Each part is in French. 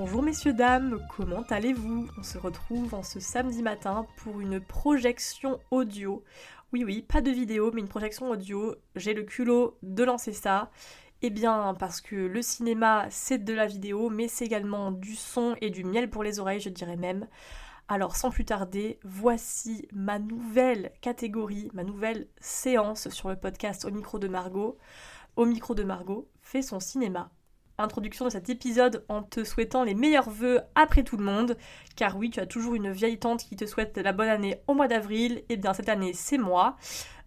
Bonjour messieurs dames, comment allez-vous? On se retrouve en ce samedi matin pour une projection audio. Oui oui, pas de vidéo mais une projection audio. J'ai le culot de lancer ça. Eh bien parce que le cinéma c'est de la vidéo mais c'est également du son et du miel pour les oreilles je dirais même. Alors sans plus tarder, voici ma nouvelle catégorie, ma nouvelle séance sur le podcast Au micro de Margot. Au micro de Margot fait son cinéma introduction de cet épisode en te souhaitant les meilleurs vœux après tout le monde, car oui, tu as toujours une vieille tante qui te souhaite la bonne année au mois d'avril, et bien cette année c'est moi.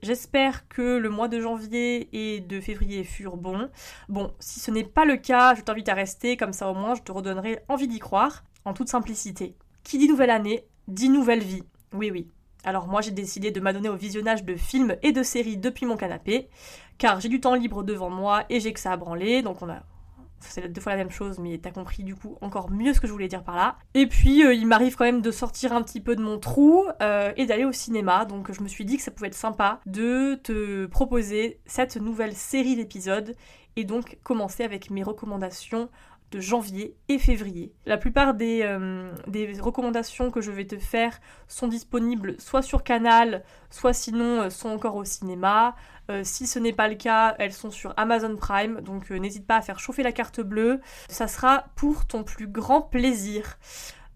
J'espère que le mois de janvier et de février furent bons. Bon, si ce n'est pas le cas, je t'invite à rester, comme ça au moins je te redonnerai envie d'y croire, en toute simplicité. Qui dit nouvelle année, dit nouvelle vie. Oui, oui. Alors moi j'ai décidé de m'adonner au visionnage de films et de séries depuis mon canapé, car j'ai du temps libre devant moi et j'ai que ça à branler, donc on a c'est deux fois la même chose, mais t'as compris du coup encore mieux ce que je voulais dire par là. Et puis euh, il m'arrive quand même de sortir un petit peu de mon trou euh, et d'aller au cinéma, donc je me suis dit que ça pouvait être sympa de te proposer cette nouvelle série d'épisodes et donc commencer avec mes recommandations de janvier et février. La plupart des, euh, des, recommandations que je vais te faire sont disponibles soit sur Canal, soit sinon sont encore au cinéma. Euh, si ce n'est pas le cas, elles sont sur Amazon Prime, donc euh, n'hésite pas à faire chauffer la carte bleue. Ça sera pour ton plus grand plaisir.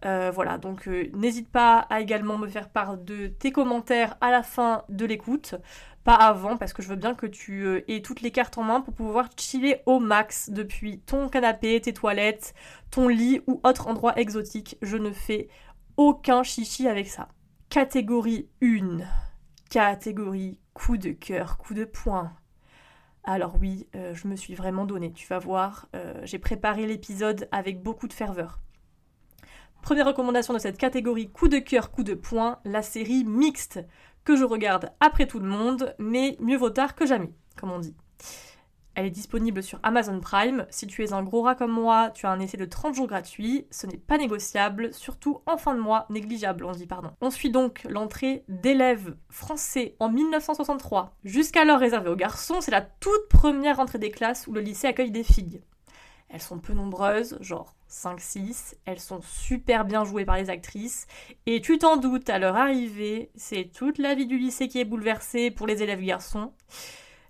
Euh, voilà, donc n'hésite pas à également me faire part de tes commentaires à la fin de l'écoute, pas avant, parce que je veux bien que tu aies toutes les cartes en main pour pouvoir chiller au max depuis ton canapé, tes toilettes, ton lit ou autre endroit exotique. Je ne fais aucun chichi avec ça. Catégorie 1. Catégorie coup de cœur, coup de poing. Alors oui, euh, je me suis vraiment donné, tu vas voir, euh, j'ai préparé l'épisode avec beaucoup de ferveur. Première recommandation de cette catégorie coup de cœur, coup de poing, la série mixte, que je regarde après tout le monde, mais mieux vaut tard que jamais, comme on dit. Elle est disponible sur Amazon Prime. Si tu es un gros rat comme moi, tu as un essai de 30 jours gratuit. Ce n'est pas négociable, surtout en fin de mois, négligeable, on dit pardon. On suit donc l'entrée d'élèves français en 1963. Jusqu'alors réservée aux garçons, c'est la toute première entrée des classes où le lycée accueille des filles. Elles sont peu nombreuses, genre 5-6, elles sont super bien jouées par les actrices, et tu t'en doutes, à leur arrivée, c'est toute la vie du lycée qui est bouleversée pour les élèves garçons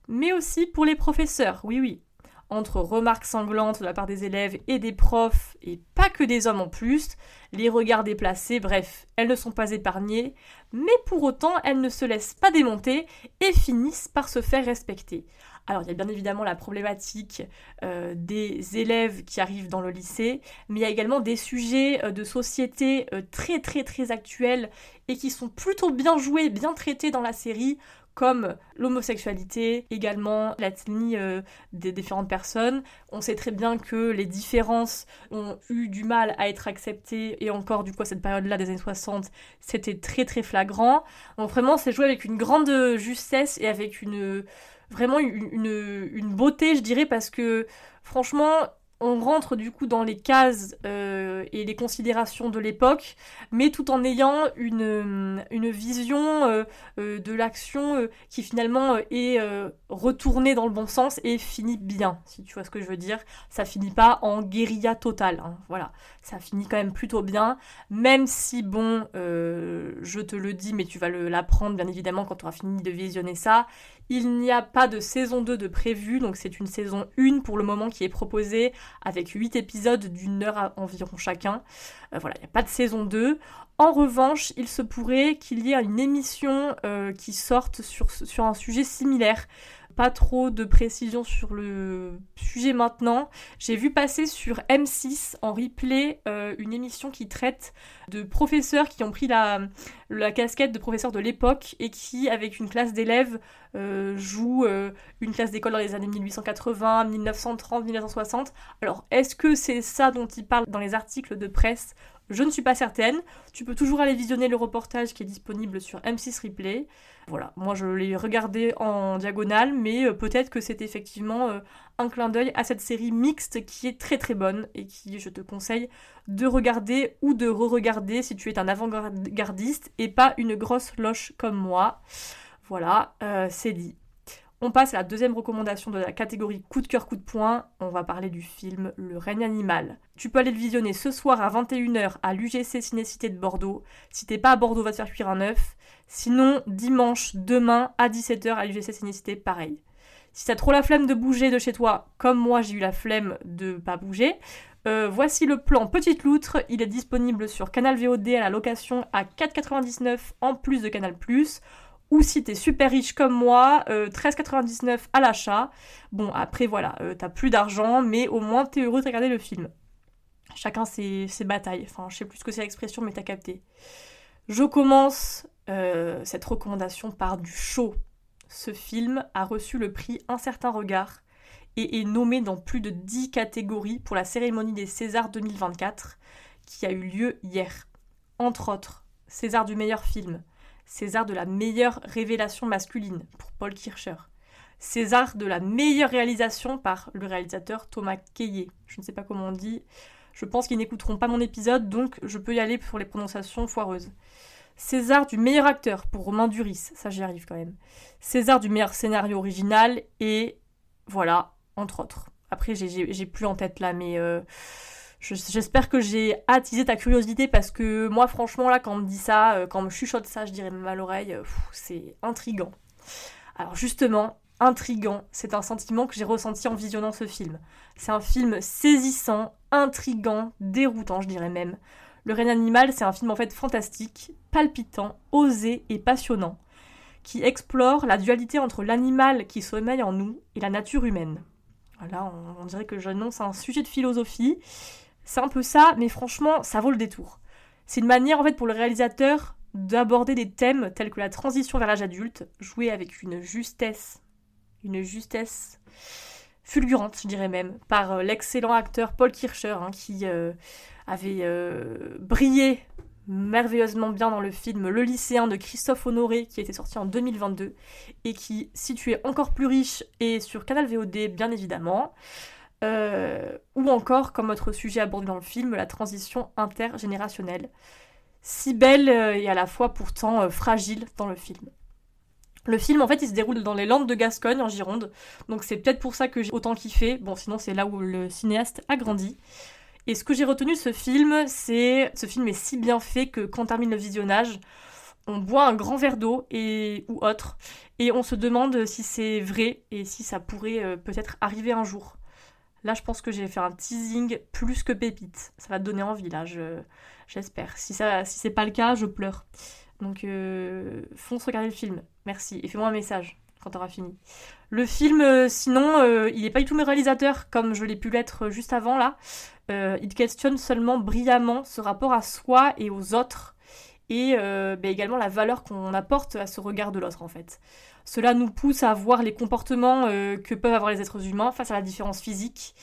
mais aussi pour les professeurs, oui oui. Entre remarques sanglantes de la part des élèves et des profs, et pas que des hommes en plus, les regards déplacés, bref, elles ne sont pas épargnées, mais pour autant elles ne se laissent pas démonter et finissent par se faire respecter. Alors il y a bien évidemment la problématique euh, des élèves qui arrivent dans le lycée, mais il y a également des sujets euh, de société euh, très très très actuels et qui sont plutôt bien joués, bien traités dans la série, comme l'homosexualité, également l'ethnie des différentes personnes. On sait très bien que les différences ont eu du mal à être acceptées, et encore du coup à cette période-là des années 60, c'était très très flagrant. Donc vraiment, c'est joué avec une grande justesse et avec une vraiment une, une beauté, je dirais, parce que franchement, on rentre du coup dans les cases euh, et les considérations de l'époque, mais tout en ayant une, vision euh, euh, de l'action qui finalement est retournée dans le bon sens et finit bien, si tu vois ce que je veux dire. Ça finit pas en guérilla totale, hein, voilà. Ça finit quand même plutôt bien, même si bon, je te le dis, mais tu vas l'apprendre bien évidemment quand tu auras fini de visionner ça, il n'y a pas de saison 2 de prévu, donc c'est une saison 1 pour le moment qui est proposée avec 8 épisodes d'une heure environ chacun. Euh, voilà, il n'y a pas de saison 2. En revanche, il se pourrait qu'il y ait une émission euh, qui sorte sur, sur un sujet similaire pas trop de précision sur le sujet maintenant. J'ai vu passer sur M6 en replay euh, une émission qui traite de professeurs qui ont pris la, la casquette de professeurs de l'époque et qui, avec une classe d'élèves, euh, jouent euh, une classe d'école dans les années 1880, 1930, 1960. Alors, est-ce que c'est ça dont ils parlent dans les articles de presse? Je ne suis pas certaine. Tu peux toujours aller visionner le reportage qui est disponible sur M6 Replay. Voilà, moi je l'ai regardé en diagonale, mais euh, peut-être que c'est effectivement euh, un clin d'œil à cette série mixte qui est très très bonne et qui je te conseille de regarder ou de re-regarder si tu es un avant-gardiste et pas une grosse loche comme moi. Voilà, euh, c'est dit. On passe à la deuxième recommandation de la catégorie coup de cœur, coup de poing. On va parler du film Le règne animal. Tu peux aller le visionner ce soir à 21h à l'UGC Cinécité de Bordeaux. Si t'es pas à Bordeaux, va te faire cuire un œuf. Sinon, dimanche, demain à 17h à l'UGC Cinécité, pareil. Si t'as trop la flemme de bouger de chez toi, comme moi j'ai eu la flemme de pas bouger, euh, voici le plan Petite Loutre. Il est disponible sur Canal VOD à la location à 4,99 en plus de Canal+. Ou si t'es super riche comme moi, 13,99 euh, à l'achat. Bon, après voilà, euh, t'as plus d'argent, mais au moins t'es heureux de regarder le film. Chacun ses, batailles. Enfin, je sais plus ce que c'est l'expression, mais t'as capté. Je commence euh, cette recommandation par du show. Ce film a reçu le prix Un certain regard et est nommé dans plus de 10 catégories pour la cérémonie des Césars 2024 qui a eu lieu hier. Entre autres, César du meilleur film, César de la meilleure révélation masculine pour Paul Kircher. César de la meilleure réalisation par le réalisateur Thomas Keyer. Je ne sais pas comment on dit. Je pense qu'ils n'écouteront pas mon épisode, donc je peux y aller pour les prononciations foireuses. César du meilleur acteur pour Romain Duris, ça j'y arrive quand même. César du meilleur scénario original et voilà, entre autres. Après, j'ai plus en tête là, mais euh, J'espère que j'ai attisé ta curiosité parce que moi, franchement, là, quand on me dit ça, euh, quand on me chuchote ça, je dirais même à l'oreille, euh, c'est intrigant. Alors, justement, intrigant, c'est un sentiment que j'ai ressenti en visionnant ce film. C'est un film saisissant, intrigant, déroutant, je dirais même. Le règne animal, c'est un film en fait fantastique, palpitant, osé et passionnant, qui explore la dualité entre l'animal qui sommeille en nous et la nature humaine. Voilà, on, on dirait que j'annonce un sujet de philosophie, c'est un peu ça, mais franchement, ça vaut le détour. C'est une manière en fait pour le réalisateur d'aborder des thèmes tels que la transition vers l'âge adulte, jouée avec une justesse, une justesse fulgurante, je dirais même, par euh, l'excellent acteur Paul Kircher, hein, qui euh, avait euh, brillé merveilleusement bien dans le film Le lycéen de Christophe Honoré, qui était sorti en 2022, et qui, si tu es encore plus riche, et sur Canal VOD, bien évidemment. Euh, ou encore, comme autre sujet abordé dans le film, la transition intergénérationnelle. Si belle euh, et à la fois pourtant euh, fragile dans le film. Le film, en fait, il se déroule dans les Landes de Gascogne, en Gironde. Donc c'est peut-être pour ça que j'ai autant kiffé. Bon, sinon, c'est là où le cinéaste a grandi. Et ce que j'ai retenu de ce film, c'est. Ce film est si bien fait que quand termine le visionnage, on boit un grand verre d'eau et ou autre. Et on se demande si c'est vrai et si ça pourrait peut-être arriver un jour. Là, je pense que j'ai fait un teasing plus que pépite. Ça va te donner envie, là, j'espère. Si, ça, si c'est pas le cas, je pleure. Donc, euh, fonce regarder le film. Merci. Et fais-moi un message quand t'auras fini. Le film, euh, sinon, euh, il n'est pas du tout mes réalisateurs, comme je l'ai pu l'être juste avant, là. il questionne seulement brillamment ce rapport à soi et aux autres, et ben, également la valeur qu'on apporte à ce regard de l'autre, en fait. Cela nous pousse à voir les comportements euh, que peuvent avoir les êtres humains face à la différence physique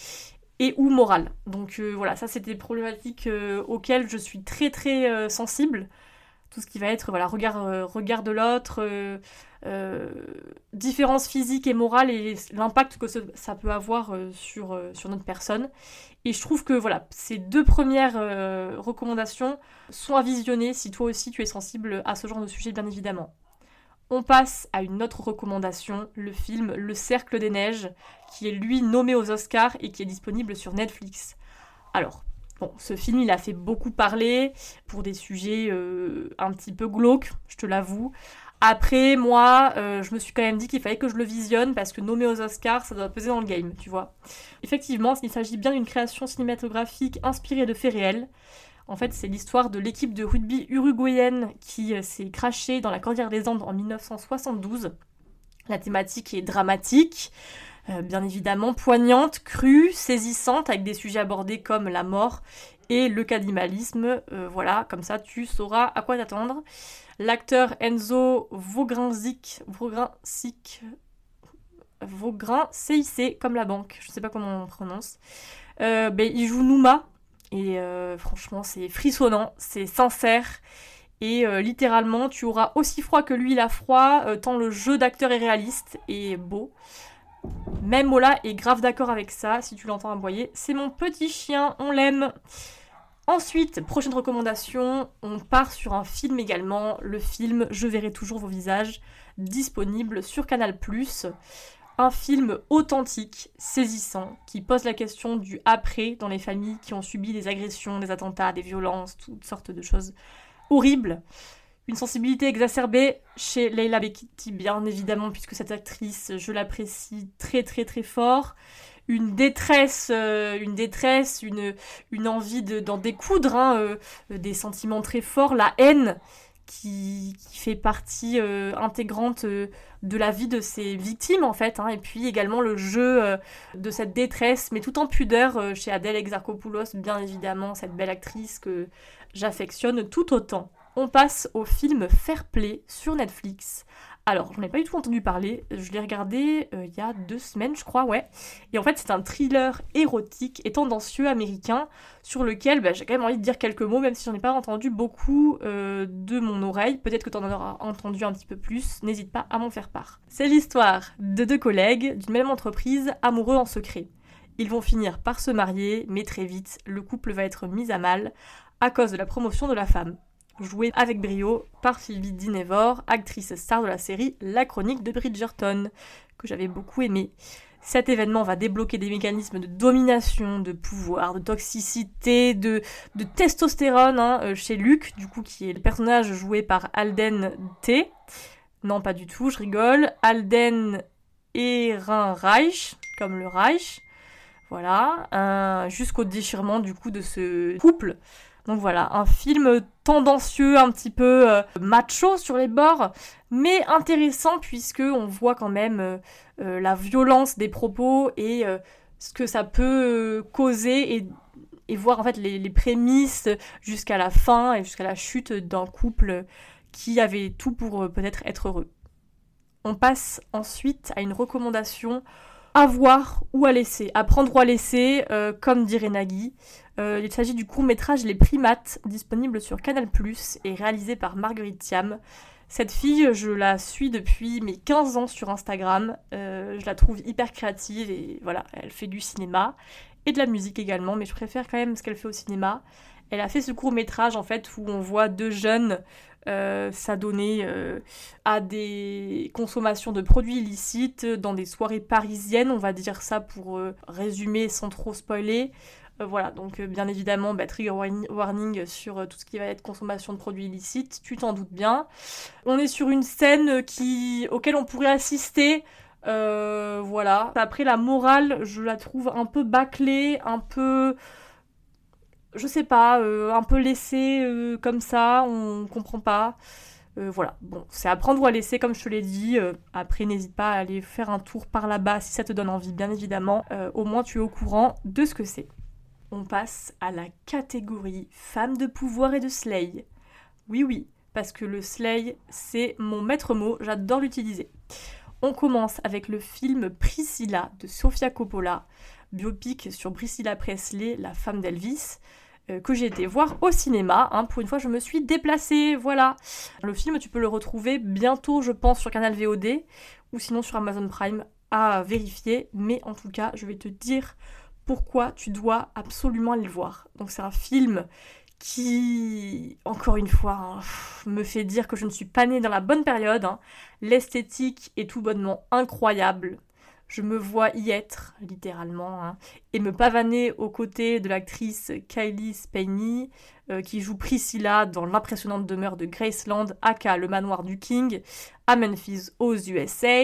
et ou morale. Donc euh, voilà, ça c'est des problématiques euh, auxquelles je suis très très sensible. Tout ce qui va être voilà, regard, regard de l'autre, différence physique et morale et l'impact que ça peut avoir sur, sur notre personne. Et je trouve que voilà, ces deux premières recommandations sont à visionner si toi aussi tu es sensible à ce genre de sujet bien évidemment. On passe à une autre recommandation, le film Le Cercle des Neiges, qui est lui nommé aux Oscars et qui est disponible sur Netflix. Alors, bon, ce film, il a fait beaucoup parler pour des sujets euh, un petit peu glauques, je te l'avoue. Après, moi, euh, je me suis quand même dit qu'il fallait que je le visionne parce que nommé aux Oscars, ça doit peser dans le game, tu vois. Effectivement, il s'agit bien d'une création cinématographique inspirée de faits réels. En fait, c'est l'histoire de l'équipe de rugby uruguayenne qui euh, s'est crachée dans la Cordillère des Andes en 1972. La thématique est dramatique, euh, bien évidemment poignante, crue, saisissante, avec des sujets abordés comme la mort et le cannibalisme. Euh, voilà, comme ça tu sauras à quoi t'attendre. L'acteur Enzo Vaugrinsic, Vaugrinsic, Vaugrin CIC, comme la banque, je ne sais pas comment on prononce. Ben, il joue Nouma, et euh, franchement, c'est frissonnant, c'est sincère. Et euh, littéralement, tu auras aussi froid que lui, il froid, euh, tant le jeu d'acteur est réaliste et beau. Même Mola est grave d'accord avec ça, si tu l'entends aboyer. C'est mon petit chien, on l'aime. Ensuite, prochaine recommandation, on part sur un film également, le film Je verrai toujours vos visages, disponible sur Canal ⁇ un film authentique, saisissant, qui pose la question du après dans les familles qui ont subi des agressions, des attentats, des violences, toutes sortes de choses horribles. Une sensibilité exacerbée chez Leila Bekiti, bien évidemment, puisque cette actrice, je l'apprécie très très très fort. Une détresse, euh, une détresse, une, une envie d'en découdre, hein, euh, des sentiments très forts, la haine qui, fait partie euh, intégrante de la vie de ces victimes en fait, hein. et puis également le jeu de cette détresse, mais tout en pudeur chez Adèle Exarchopoulos, bien évidemment, cette belle actrice que j'affectionne tout autant. On passe au film Fair Play sur Netflix alors, j'en ai pas du tout entendu parler. Je l'ai regardé euh, il y a deux semaines, je crois, ouais. Et en fait, c'est un thriller érotique et tendancieux américain sur lequel bah, j'ai quand même envie de dire quelques mots, même si j'en ai pas entendu beaucoup euh, de mon oreille. Peut-être que tu en auras entendu un petit peu plus. N'hésite pas à m'en faire part. C'est l'histoire de deux collègues d'une même entreprise amoureux en secret. Ils vont finir par se marier, mais très vite, le couple va être mis à mal à cause de la promotion de la femme jouée avec brio par Phoebe Dinevor, actrice star de la série La Chronique de Bridgerton, que j'avais beaucoup aimé. Cet événement va débloquer des mécanismes de domination, de pouvoir, de toxicité, de, testostérone hein, euh, chez Luc, du coup qui est le personnage joué par Alden T. Non, pas du tout, je rigole. Alden Ehrenreich, comme le Reich. Voilà, jusqu'au déchirement du coup de ce couple donc voilà, un film tendancieux, un petit peu euh, macho sur les bords, mais intéressant puisque on voit quand même euh, euh, la violence des propos et ce que ça peut causer et, voir en fait les, les prémices jusqu'à la fin et jusqu'à la chute d'un couple qui avait tout pour peut-être être heureux. On passe ensuite à une recommandation à voir ou à laisser, à prendre ou à laisser, comme dirait Nagui. Euh, il s'agit du court métrage Les Primates, disponible sur Canal ⁇ et réalisé par Marguerite Thiam. Cette fille, je la suis depuis mes 15 ans sur Instagram. Euh, je la trouve hyper créative et voilà, elle fait du cinéma et de la musique également, mais je préfère quand même ce qu'elle fait au cinéma. Elle a fait ce court métrage en fait où on voit deux jeunes euh, s'adonner à des consommations de produits illicites dans des soirées parisiennes, on va dire ça pour résumer sans trop spoiler. Euh, voilà, donc euh, bien évidemment, bah, trigger warning sur euh, tout ce qui va être consommation de produits illicites, tu t'en doutes bien. On est sur une scène qui, auquel on pourrait assister. voilà. Après, la morale, je la trouve un peu bâclée, un peu. Je sais pas, un peu laissée comme ça, on comprend pas. voilà, bon, c'est à prendre ou à laisser, comme je te l'ai dit. après, n'hésite pas à aller faire un tour par là-bas si ça te donne envie, bien évidemment. au moins, tu es au courant de ce que c'est on passe à la catégorie femme de pouvoir et de slay. Oui, oui, parce que le slay, c'est mon maître mot, j'adore l'utiliser. On commence avec le film Priscilla de Sofia Coppola, biopic sur Priscilla Presley, la femme d'Elvis, euh, que j'ai été voir au cinéma. Hein. Pour une fois, je me suis déplacée, voilà. Le film, tu peux le retrouver bientôt, je pense, sur Canal VOD ou sinon sur Amazon Prime à vérifier. Mais en tout cas, je vais te dire pourquoi tu dois absolument aller le voir. Donc c'est un film qui, encore une fois, hein, me fait dire que je ne suis pas née dans la bonne période. Hein. L'esthétique est tout bonnement incroyable. Je me vois y être, littéralement, hein, et me pavaner aux côtés de l'actrice Kylie Spaney, euh, qui joue Priscilla dans l'impressionnante demeure de Graceland, aka le manoir du King, à Memphis, aux USA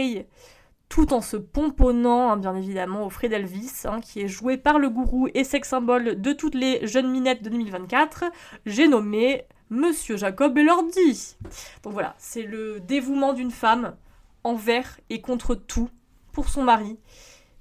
tout en se pomponnant, hein, bien évidemment, au Fred Elvis, hein, qui est joué par le gourou et sex symbole de toutes les jeunes minettes de 2024. J'ai nommé Monsieur Jacob Elordi. Donc voilà, c'est le dévouement d'une femme envers et contre tout pour son mari,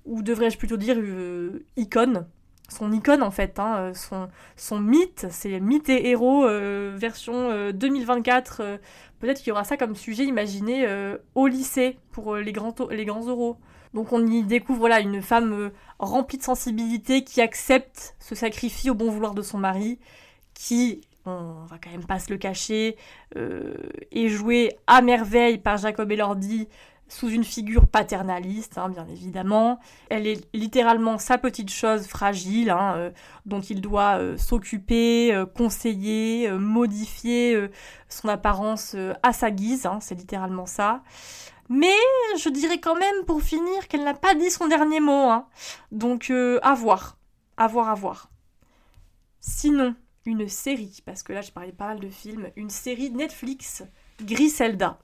ou devrais-je plutôt dire euh, icône, son icône en fait, hein, euh, son, mythe, c'est mythe et héros euh, version 2024. Euh, peut-être qu'il y aura ça comme sujet imaginé au lycée pour les, grands, les grands euros. Donc on y découvre là une femme remplie de sensibilité qui accepte ce sacrifice au bon vouloir de son mari, qui, on va quand même pas se le cacher, est joué à merveille par Jacob Elordi, sous une figure paternaliste, hein, bien évidemment. Elle est littéralement sa petite chose fragile, hein, euh, dont il doit euh, s'occuper, euh, conseiller, modifier son apparence à sa guise, hein, c'est littéralement ça. Mais je dirais quand même, pour finir, qu'elle n'a pas dit son dernier mot. Donc, à voir. À voir, à voir. Sinon, une série, parce que là, je parlais pas mal de films, une série Netflix, Griselda.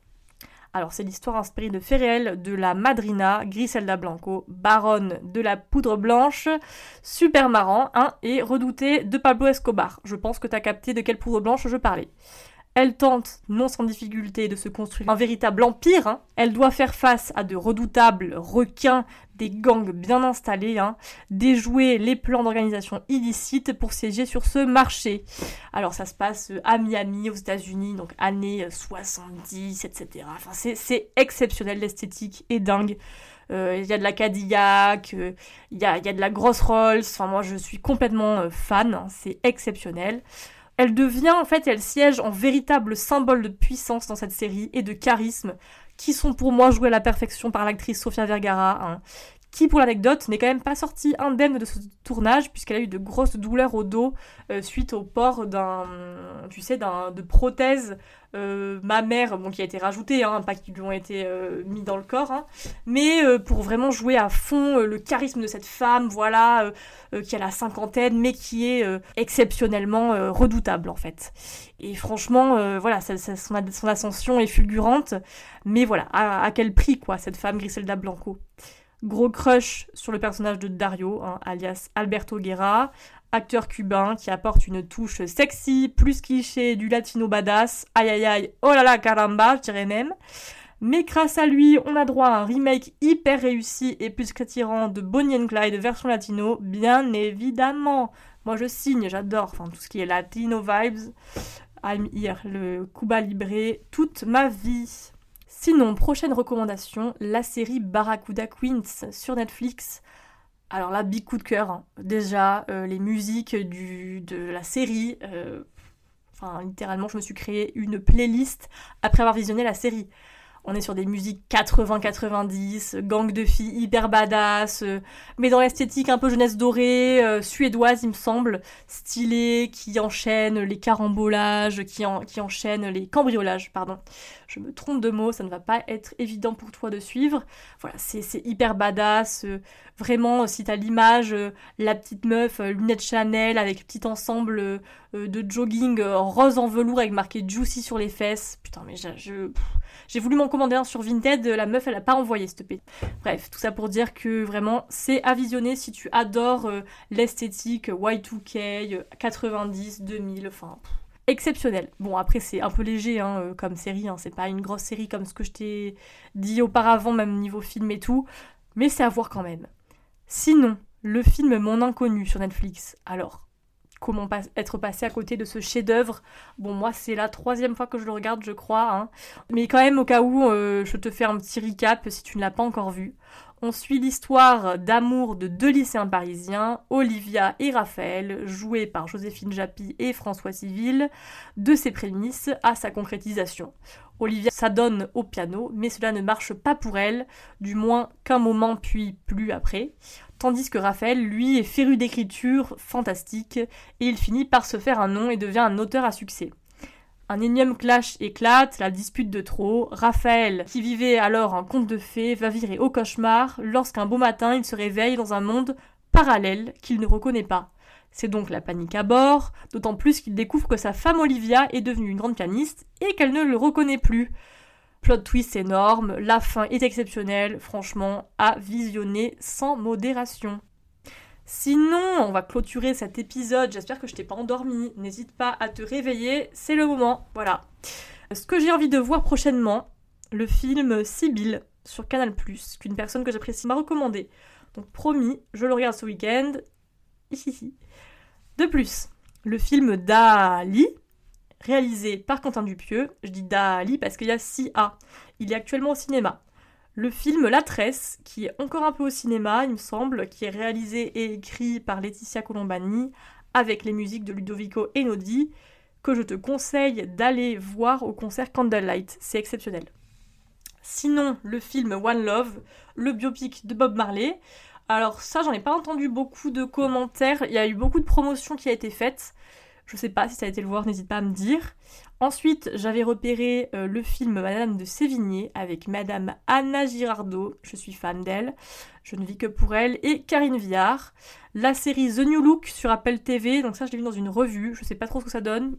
Alors, c'est l'histoire inspirée de faits de la madrina Griselda Blanco, baronne de la poudre blanche, super marrant, hein, et redoutée de Pablo Escobar. Je pense que t'as capté de quelle poudre blanche je parlais. Elle tente, non sans difficulté, de se construire un véritable empire. Hein. Elle doit faire face à de redoutables requins, des gangs bien installés, hein, déjouer les plans d'organisation illicites pour siéger sur ce marché. Alors ça se passe euh, à Miami, aux États-Unis, donc années 70, etc. Enfin, c'est exceptionnel, l'esthétique est dingue. Euh, il y a de la Cadillac, euh, il y, a, y, a, de la grosse Rolls. Enfin, moi, je suis complètement fan. Hein. c'est exceptionnel. Elle devient en fait, elle siège en véritable symbole de puissance dans cette série et de charisme qui sont pour moi joués à la perfection par l'actrice Sofia Vergara, hein, qui pour l'anecdote n'est quand même pas sortie indemne de ce tournage puisqu'elle a eu de grosses douleurs au dos euh, suite au port d'un, tu sais, d'un de prothèse euh, mammaire, bon qui a été rajoutée, hein, pas qui lui ont été euh, mis dans le corps, hein, mais pour vraiment jouer à fond le charisme de cette femme, voilà, qui a la cinquantaine, mais qui est exceptionnellement redoutable en fait. Et franchement, voilà, son, ascension est fulgurante, mais voilà, à, à quel prix quoi, cette femme Griselda Blanco? Gros crush sur le personnage de Dario, hein, alias Alberto Guerra, acteur cubain qui apporte une touche sexy, plus cliché du latino badass, aïe aïe aïe, oh là là caramba, je dirais même. Mais grâce à lui, on a droit à un remake hyper réussi et plus qu'attirant de Bonnie and Clyde version latino, bien évidemment. Moi je signe, j'adore, enfin tout ce qui est latino vibes. I'm here, le Cuba Libre, toute ma vie. Sinon, prochaine recommandation, la série Barracuda Queens sur Netflix. Alors là, big coup de cœur. Hein. Déjà, euh, les musiques du, de la série. Euh, enfin, littéralement, je me suis créé une playlist après avoir visionné la série. On est sur des musiques 80-90, gang de filles hyper badass, euh, mais dans l'esthétique un peu jeunesse dorée, euh, suédoise il me semble, stylée, qui enchaîne les carambolages, qui, qui enchaîne les cambriolages, pardon. Je me trompe de mots, ça ne va pas être évident pour toi de suivre. Voilà, c'est hyper badass. Euh, vraiment, si t'as l'image, la petite meuf, lunettes Chanel, avec petit ensemble de jogging rose en velours avec marqué Juicy sur les fesses. Putain, mais je... J'ai voulu m'en commander un sur Vinted, la meuf elle a pas envoyé cette p. Bref, tout ça pour dire que vraiment c'est à visionner si tu adores euh, l'esthétique Y2K, 90, 2000, enfin exceptionnel. Bon après c'est un peu léger hein, euh, comme série, hein. c'est pas une grosse série comme ce que je t'ai dit auparavant, même niveau film et tout, mais c'est à voir quand même. Sinon, le film Mon Inconnu sur Netflix, alors comment être passé à côté de ce chef-d'œuvre? Bon, moi, c'est la troisième fois que je le regarde, je crois. Hein. Mais quand même, au cas où, euh, je te fais un petit recap si tu ne l'as pas encore vu. On suit l'histoire d'amour de deux lycéens parisiens, Olivia et Raphaël, joués par Joséphine Japy et François Civil, de ses prémices à sa concrétisation. Olivia s'adonne au piano, mais cela ne marche pas pour elle, du moins qu'un moment puis plus après tandis que Raphaël, lui, est féru d'écriture fantastique, et il finit par se faire un nom et devient un auteur à succès. Un énième clash éclate, la dispute de trop. Raphaël, qui vivait alors un conte de fées, va virer au cauchemar lorsqu'un beau matin il se réveille dans un monde parallèle qu'il ne reconnaît pas. C'est donc la panique à bord, d'autant plus qu'il découvre que sa femme Olivia est devenue une grande pianiste et qu'elle ne le reconnaît plus. Plot twist énorme, la fin est exceptionnelle, franchement, à visionner sans modération. Sinon, on va clôturer cet épisode. J'espère que je t'ai pas endormi. N'hésite pas à te réveiller, c'est le moment. Voilà. Ce que j'ai envie de voir prochainement, le film Sibyl sur Canal+, qu'une personne que j'apprécie m'a recommandé. Donc promis, je le regarde ce week-end. De plus, le film Dali, réalisé par Quentin Dupieux. Je dis Dali parce qu'il y a 6A. Il est actuellement au cinéma. Le film La Tresse, qui est encore un peu au cinéma, il me semble, qui est réalisé et écrit par Laetitia Colombani, avec les musiques de Ludovico Einaudi, que je te conseille d'aller voir au concert Candlelight. C'est exceptionnel. Sinon, le film One Love, le biopic de Bob Marley. Alors ça, j'en ai pas entendu beaucoup de commentaires. Il y a eu beaucoup de promotions qui a été faite. Je sais pas si ça a été le voir, n'hésite pas à me dire. Ensuite, j'avais repéré euh, le film Madame de Sévigné avec Madame Anna Girardot, je suis fan d'elle, je ne vis que pour elle, et Karine Viard. La série The New Look sur Apple TV, donc ça je l'ai vu dans une revue, je sais pas trop ce que ça donne,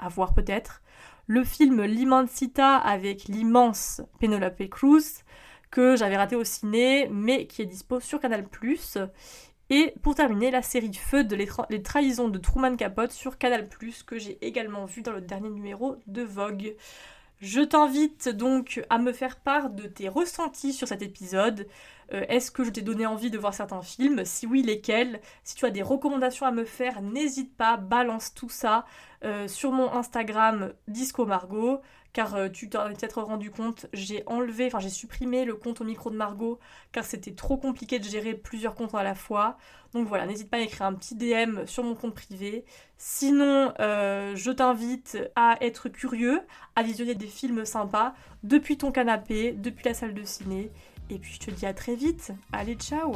à voir peut-être. Le film L'Immensita avec l'immense Penelope Cruz, que j'avais raté au ciné, mais qui est dispo sur Canal+. Et pour terminer, la série Feu de les, trahisons de Truman Capote sur Canal+, que j'ai également vu dans le dernier numéro de Vogue. Je t'invite donc à me faire part de tes ressentis sur cet épisode. Euh, est-ce que je t'ai donné envie de voir certains films? Si oui, lesquels? Si tu as des recommandations à me faire, n'hésite pas, balance tout ça euh, sur mon Instagram Disco Margot car euh, tu t'en es peut-être rendu compte, j'ai enlevé, enfin j'ai supprimé le compte au micro de Margot, car c'était trop compliqué de gérer plusieurs comptes à la fois. Donc voilà, n'hésite pas à écrire un petit DM sur mon compte privé. Sinon, euh, je t'invite à être curieux, à visionner des films sympas depuis ton canapé, depuis la salle de ciné. Et puis je te dis à très vite. Allez, ciao